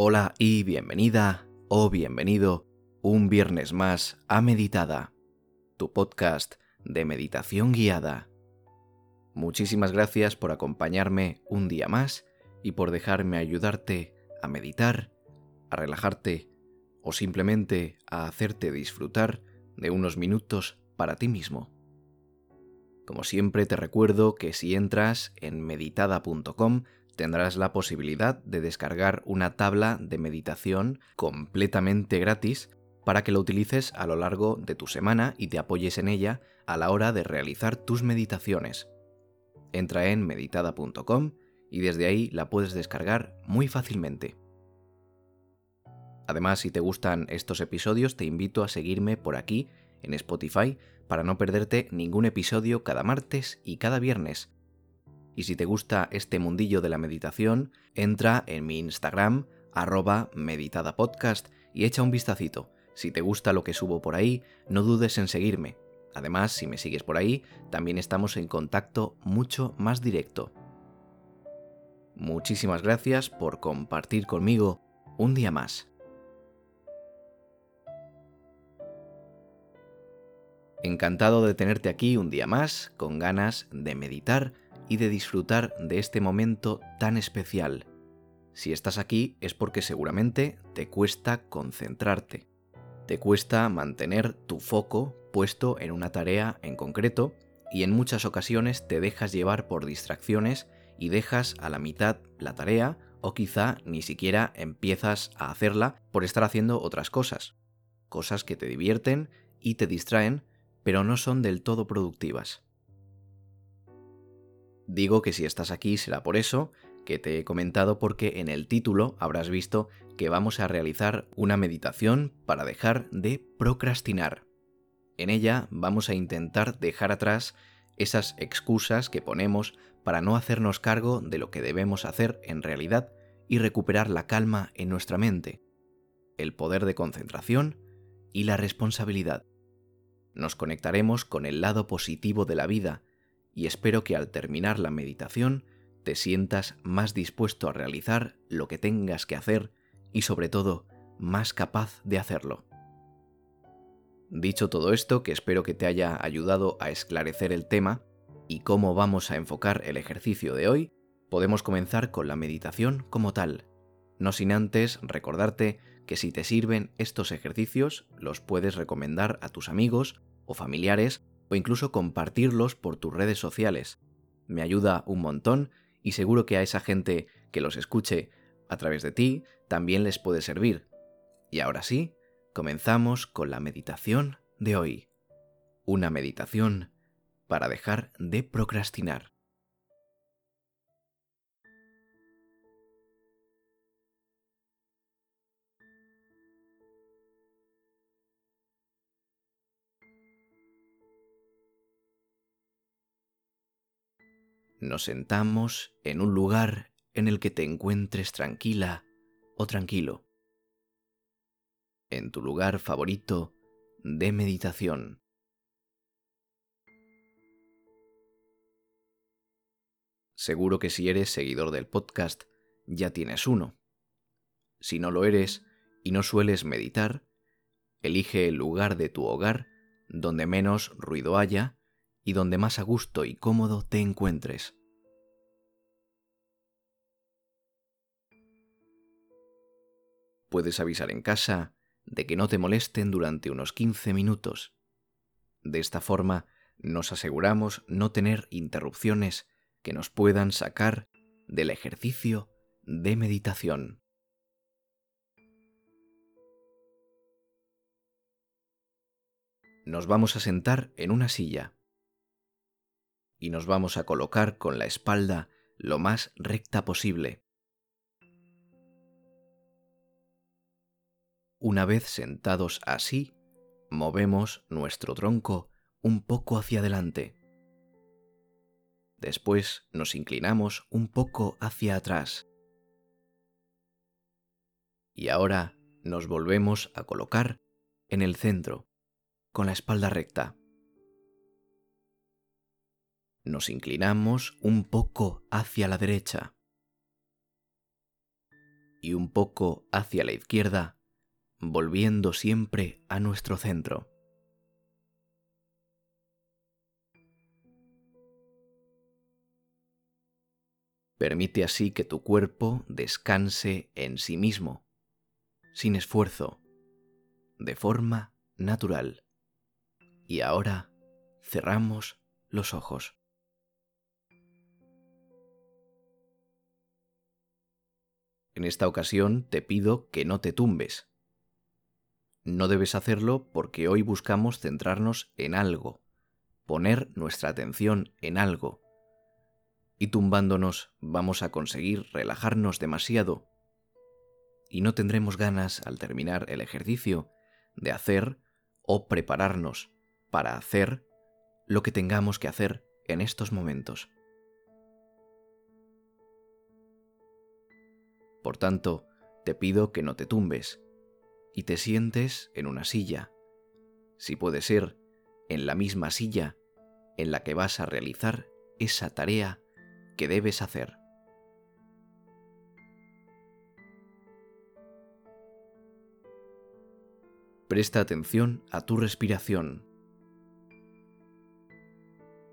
Hola y bienvenida o bienvenido un viernes más a Meditada, tu podcast de meditación guiada. Muchísimas gracias por acompañarme un día más y por dejarme ayudarte a meditar, a relajarte o simplemente a hacerte disfrutar de unos minutos para ti mismo. Como siempre te recuerdo que si entras en meditada.com tendrás la posibilidad de descargar una tabla de meditación completamente gratis para que lo utilices a lo largo de tu semana y te apoyes en ella a la hora de realizar tus meditaciones. Entra en meditada.com y desde ahí la puedes descargar muy fácilmente. Además, si te gustan estos episodios, te invito a seguirme por aquí en Spotify para no perderte ningún episodio cada martes y cada viernes y si te gusta este mundillo de la meditación, entra en mi Instagram, arroba meditadapodcast, y echa un vistacito. Si te gusta lo que subo por ahí, no dudes en seguirme. Además, si me sigues por ahí, también estamos en contacto mucho más directo. Muchísimas gracias por compartir conmigo un día más. Encantado de tenerte aquí un día más, con ganas de meditar y de disfrutar de este momento tan especial. Si estás aquí es porque seguramente te cuesta concentrarte, te cuesta mantener tu foco puesto en una tarea en concreto y en muchas ocasiones te dejas llevar por distracciones y dejas a la mitad la tarea o quizá ni siquiera empiezas a hacerla por estar haciendo otras cosas, cosas que te divierten y te distraen, pero no son del todo productivas. Digo que si estás aquí será por eso que te he comentado porque en el título habrás visto que vamos a realizar una meditación para dejar de procrastinar. En ella vamos a intentar dejar atrás esas excusas que ponemos para no hacernos cargo de lo que debemos hacer en realidad y recuperar la calma en nuestra mente, el poder de concentración y la responsabilidad. Nos conectaremos con el lado positivo de la vida y espero que al terminar la meditación te sientas más dispuesto a realizar lo que tengas que hacer y sobre todo más capaz de hacerlo. Dicho todo esto, que espero que te haya ayudado a esclarecer el tema y cómo vamos a enfocar el ejercicio de hoy, podemos comenzar con la meditación como tal, no sin antes recordarte que si te sirven estos ejercicios los puedes recomendar a tus amigos o familiares o incluso compartirlos por tus redes sociales. Me ayuda un montón y seguro que a esa gente que los escuche a través de ti también les puede servir. Y ahora sí, comenzamos con la meditación de hoy. Una meditación para dejar de procrastinar. Nos sentamos en un lugar en el que te encuentres tranquila o tranquilo, en tu lugar favorito de meditación. Seguro que si eres seguidor del podcast ya tienes uno. Si no lo eres y no sueles meditar, elige el lugar de tu hogar donde menos ruido haya y donde más a gusto y cómodo te encuentres. Puedes avisar en casa de que no te molesten durante unos 15 minutos. De esta forma nos aseguramos no tener interrupciones que nos puedan sacar del ejercicio de meditación. Nos vamos a sentar en una silla y nos vamos a colocar con la espalda lo más recta posible. Una vez sentados así, movemos nuestro tronco un poco hacia adelante. Después nos inclinamos un poco hacia atrás. Y ahora nos volvemos a colocar en el centro, con la espalda recta nos inclinamos un poco hacia la derecha. y un poco hacia la izquierda, volviendo siempre a nuestro centro. Permite así que tu cuerpo descanse en sí mismo, sin esfuerzo, de forma natural. Y ahora cerramos los ojos. En esta ocasión te pido que no te tumbes. No debes hacerlo porque hoy buscamos centrarnos en algo, poner nuestra atención en algo y tumbándonos vamos a conseguir relajarnos demasiado y no tendremos ganas al terminar el ejercicio de hacer o prepararnos para hacer lo que tengamos que hacer en estos momentos. Por tanto, te pido que no te tumbes y te sientes en una silla, si puede ser en la misma silla en la que vas a realizar esa tarea que debes hacer. Presta atención a tu respiración.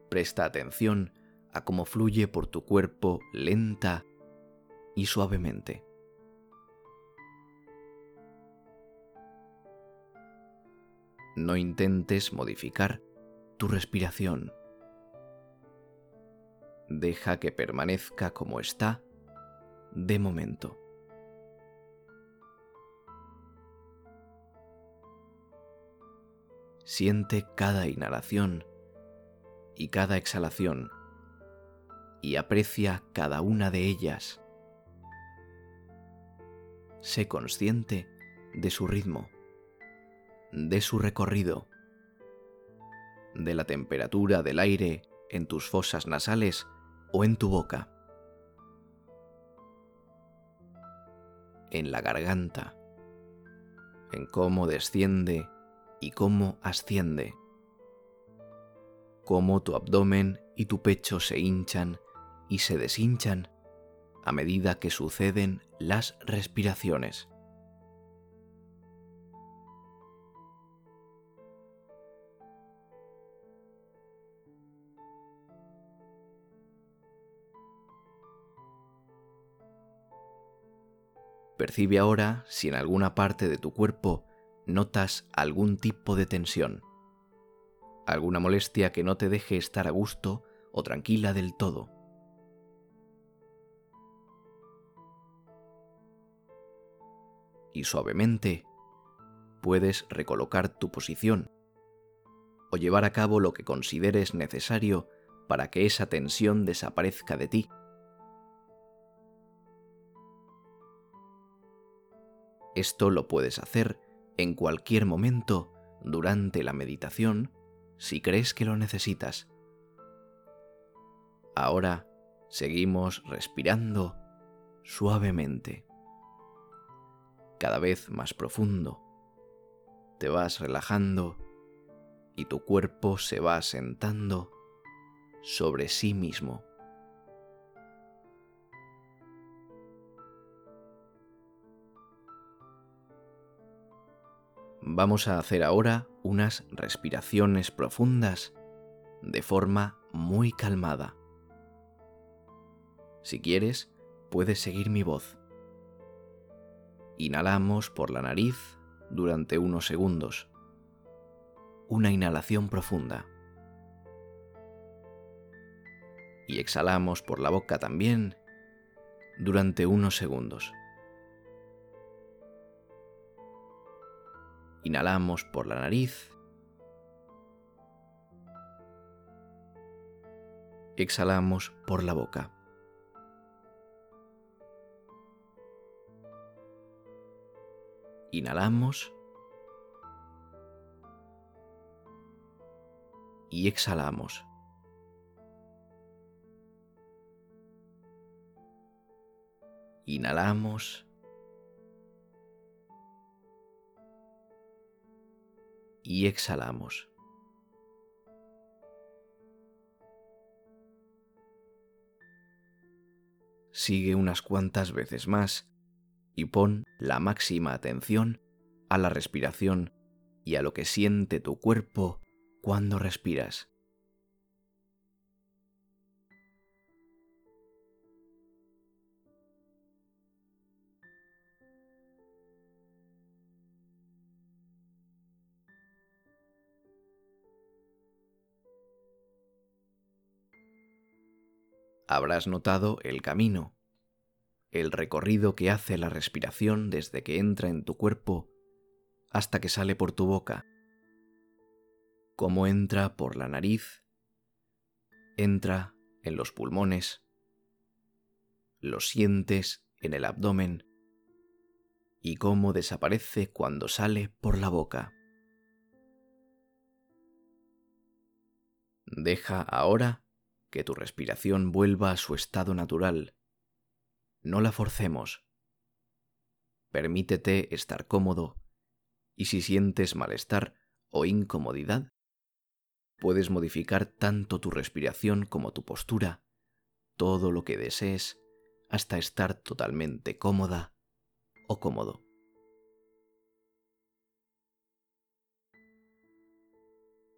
Presta atención a cómo fluye por tu cuerpo lenta y suavemente. No intentes modificar tu respiración deja que permanezca como está de momento. Siente cada inhalación y cada exhalación y aprecia cada una de ellas. Sé consciente de su ritmo, de su recorrido, de la temperatura del aire en tus fosas nasales o en tu boca, en la garganta, en cómo desciende y cómo asciende, cómo tu abdomen y tu pecho se hinchan y se deshinchan a medida que suceden las respiraciones. Percibe ahora si en alguna parte de tu cuerpo notas algún tipo de tensión, alguna molestia que no te deje estar a gusto o tranquila del todo. Y suavemente puedes recolocar tu posición o llevar a cabo lo que consideres necesario para que esa tensión desaparezca de ti Esto lo puedes hacer en cualquier momento durante la meditación si crees que lo necesitas. Ahora seguimos respirando suavemente, cada vez más profundo. Te vas relajando y tu cuerpo se va sentando sobre sí mismo. Vamos a hacer ahora unas respiraciones profundas de forma muy calmada. Si quieres, puedes seguir mi voz. Inhalamos por la nariz durante unos segundos. Una inhalación profunda. Y exhalamos por la boca también durante unos segundos. Inhalamos por la nariz. Exhalamos por la boca. Inhalamos. Y exhalamos. Inhalamos. Y exhalamos. Sigue unas cuantas veces más y pon la máxima atención a la respiración y a lo que siente tu cuerpo cuando respiras. Habrás notado el camino, el recorrido que hace la respiración desde que entra en tu cuerpo hasta que sale por tu boca, cómo entra por la nariz, entra en los pulmones, lo sientes en el abdomen y cómo desaparece cuando sale por la boca. Deja ahora que tu respiración vuelva a su estado natural. No la forcemos. Permítete estar cómodo y si sientes malestar o incomodidad, puedes modificar tanto tu respiración como tu postura, todo lo que desees, hasta estar totalmente cómoda o cómodo.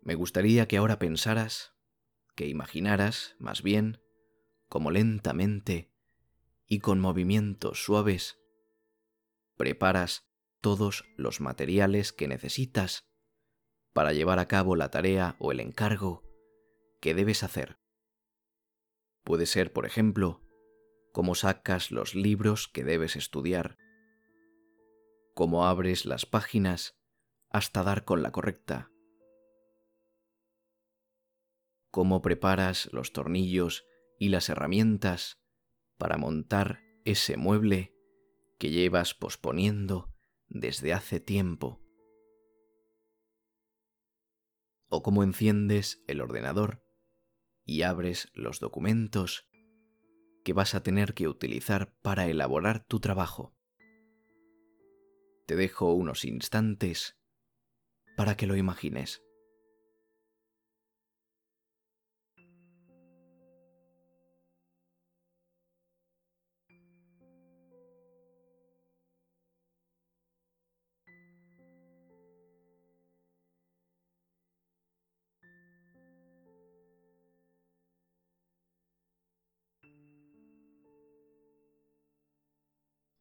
Me gustaría que ahora pensaras, que imaginaras, más bien, como lentamente y con movimientos suaves, preparas todos los materiales que necesitas para llevar a cabo la tarea o el encargo que debes hacer. Puede ser, por ejemplo, cómo sacas los libros que debes estudiar, cómo abres las páginas hasta dar con la correcta, cómo preparas los tornillos y las herramientas para montar ese mueble que llevas posponiendo desde hace tiempo. O cómo enciendes el ordenador y abres los documentos que vas a tener que utilizar para elaborar tu trabajo. Te dejo unos instantes para que lo imagines.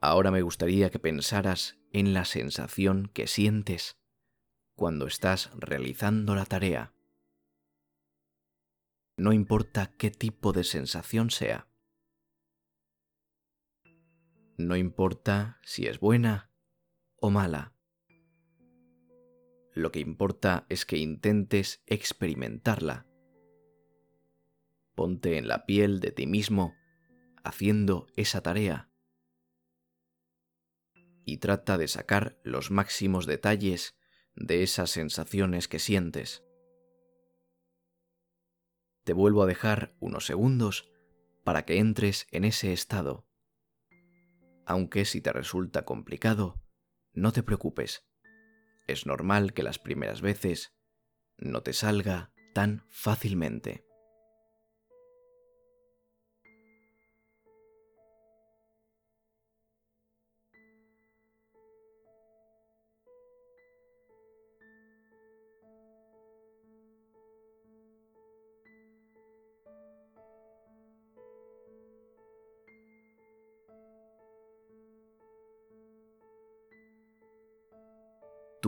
Ahora me gustaría que pensaras en la sensación que sientes cuando estás realizando la tarea. No importa qué tipo de sensación sea. No importa si es buena o mala. Lo que importa es que intentes experimentarla. Ponte en la piel de ti mismo haciendo esa tarea y trata de sacar los máximos detalles de esas sensaciones que sientes. Te vuelvo a dejar unos segundos para que entres en ese estado. Aunque si te resulta complicado, no te preocupes. Es normal que las primeras veces no te salga tan fácilmente.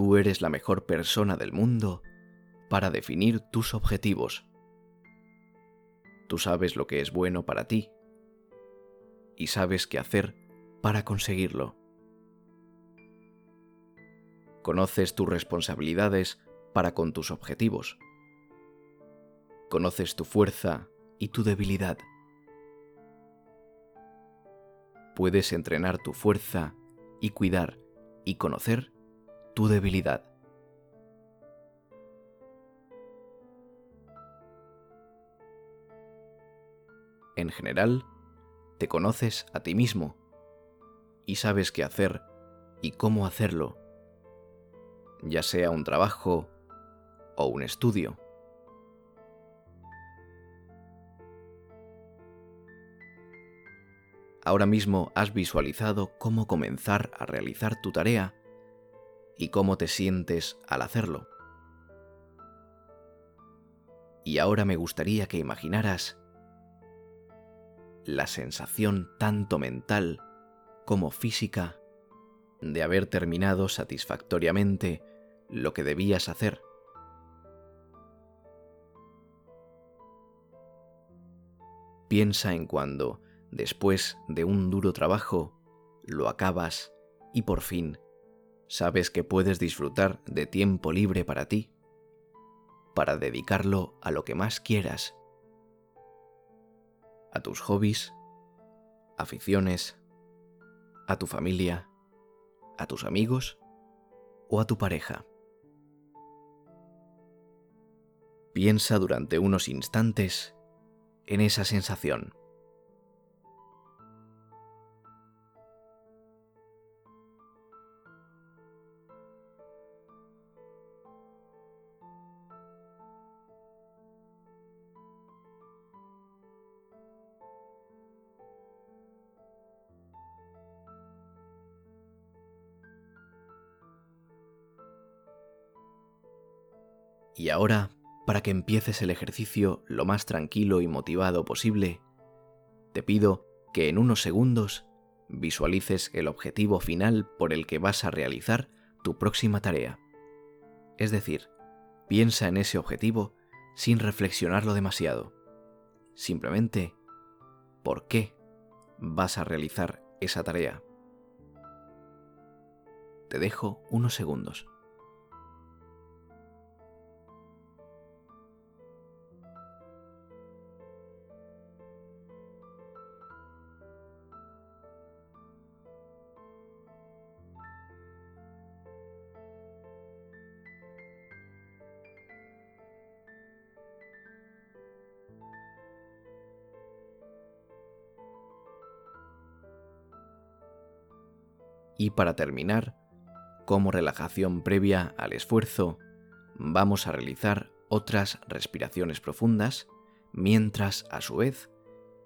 Tú eres la mejor persona del mundo para definir tus objetivos. Tú sabes lo que es bueno para ti y sabes qué hacer para conseguirlo. Conoces tus responsabilidades para con tus objetivos. Conoces tu fuerza y tu debilidad. Puedes entrenar tu fuerza y cuidar y conocer tu debilidad. En general, te conoces a ti mismo y sabes qué hacer y cómo hacerlo, ya sea un trabajo o un estudio. ahora mismo has visualizado cómo comenzar a realizar tu tarea y cómo te sientes al hacerlo. Y ahora me gustaría que imaginaras la sensación tanto mental como física de haber terminado satisfactoriamente lo que debías hacer. Piensa en cuando, después de un duro trabajo, lo acabas y por fin sabes que puedes disfrutar de tiempo libre para ti, para dedicarlo a lo que más quieras, a tus hobbies, aficiones, a tu familia, a tus amigos o a tu pareja. Piensa durante unos instantes en esa sensación. Y ahora, para que empieces el ejercicio lo más tranquilo y motivado posible, te pido que en unos segundos visualices el objetivo final por el que vas a realizar tu próxima tarea. Es decir, piensa en ese objetivo sin reflexionarlo demasiado. Simplemente, ¿por qué vas a realizar esa tarea? Te dejo unos segundos. Y para terminar, como relajación previa al esfuerzo, vamos a realizar otras respiraciones profundas mientras a su vez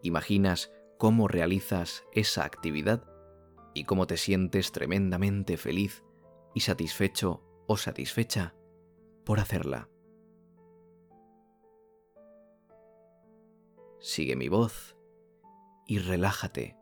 imaginas cómo realizas esa actividad y cómo te sientes tremendamente feliz y satisfecho o satisfecha por hacerla. Sigue mi voz y relájate.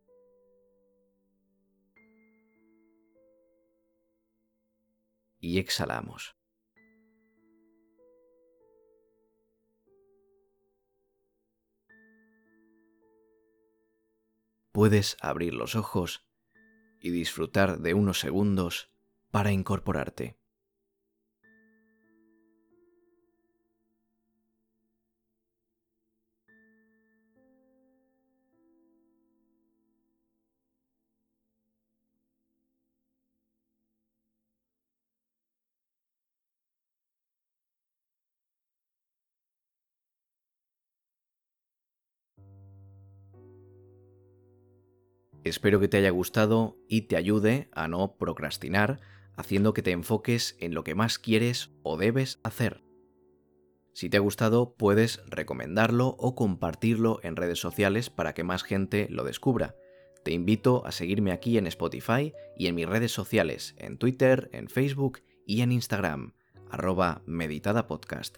Y exhalamos. Puedes abrir los ojos y disfrutar de unos segundos para incorporarte. Espero que te haya gustado y te ayude a no procrastinar, haciendo que te enfoques en lo que más quieres o debes hacer. Si te ha gustado, puedes recomendarlo o compartirlo en redes sociales para que más gente lo descubra. Te invito a seguirme aquí en Spotify y en mis redes sociales, en Twitter, en Facebook y en Instagram, arroba meditadapodcast.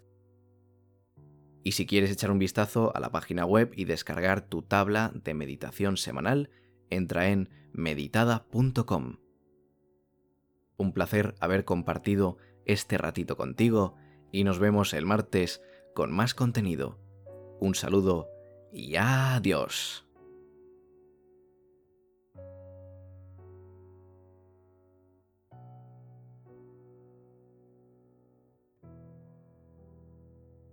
Y si quieres echar un vistazo a la página web y descargar tu tabla de meditación semanal, entra en meditada.com. Un placer haber compartido este ratito contigo y nos vemos el martes con más contenido. Un saludo y adiós.